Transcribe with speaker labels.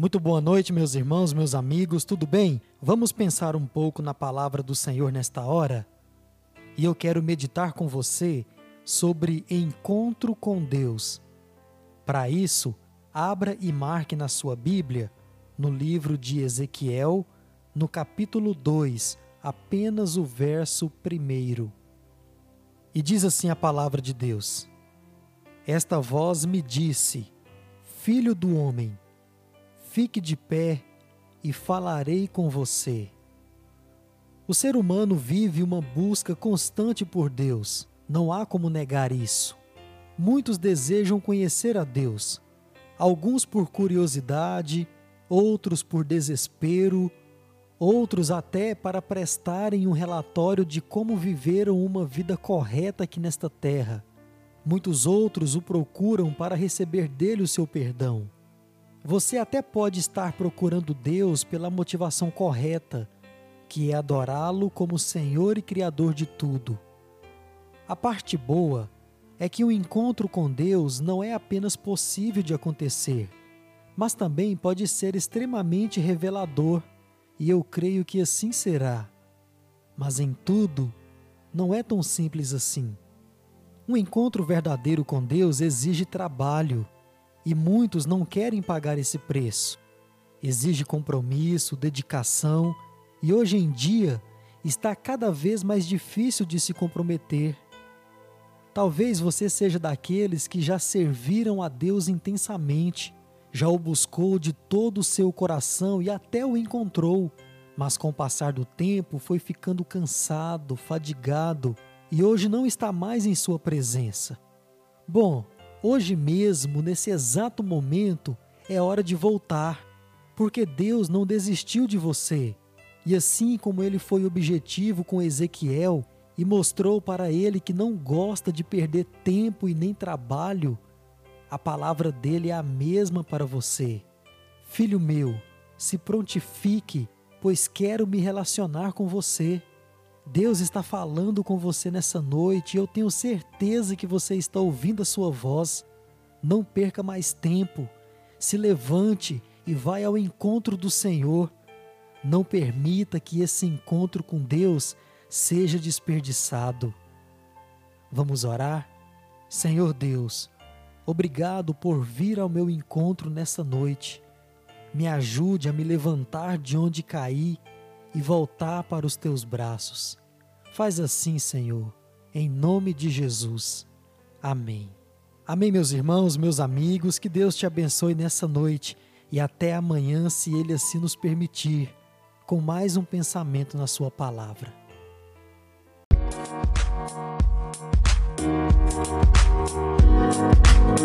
Speaker 1: Muito boa noite, meus irmãos, meus amigos, tudo bem? Vamos pensar um pouco na palavra do Senhor nesta hora? E eu quero meditar com você sobre encontro com Deus. Para isso, abra e marque na sua Bíblia, no livro de Ezequiel, no capítulo 2, apenas o verso 1. E diz assim a palavra de Deus: Esta voz me disse, Filho do homem, Fique de pé e falarei com você. O ser humano vive uma busca constante por Deus, não há como negar isso. Muitos desejam conhecer a Deus, alguns por curiosidade, outros por desespero, outros até para prestarem um relatório de como viveram uma vida correta aqui nesta terra. Muitos outros o procuram para receber dele o seu perdão. Você até pode estar procurando Deus pela motivação correta, que é adorá-lo como Senhor e Criador de tudo. A parte boa é que o encontro com Deus não é apenas possível de acontecer, mas também pode ser extremamente revelador, e eu creio que assim será. Mas em tudo, não é tão simples assim. Um encontro verdadeiro com Deus exige trabalho e muitos não querem pagar esse preço. Exige compromisso, dedicação e hoje em dia está cada vez mais difícil de se comprometer. Talvez você seja daqueles que já serviram a Deus intensamente, já o buscou de todo o seu coração e até o encontrou, mas com o passar do tempo foi ficando cansado, fadigado e hoje não está mais em sua presença. Bom, Hoje mesmo, nesse exato momento, é hora de voltar, porque Deus não desistiu de você. E assim como ele foi objetivo com Ezequiel e mostrou para ele que não gosta de perder tempo e nem trabalho, a palavra dele é a mesma para você. Filho meu, se prontifique, pois quero me relacionar com você. Deus está falando com você nessa noite e eu tenho certeza que você está ouvindo a sua voz. Não perca mais tempo. Se levante e vai ao encontro do Senhor. Não permita que esse encontro com Deus seja desperdiçado. Vamos orar? Senhor Deus, obrigado por vir ao meu encontro nessa noite. Me ajude a me levantar de onde caí e voltar para os teus braços. Faz assim, Senhor, em nome de Jesus. Amém. Amém, meus irmãos, meus amigos, que Deus te abençoe nessa noite e até amanhã, se Ele assim nos permitir, com mais um pensamento na Sua palavra. Música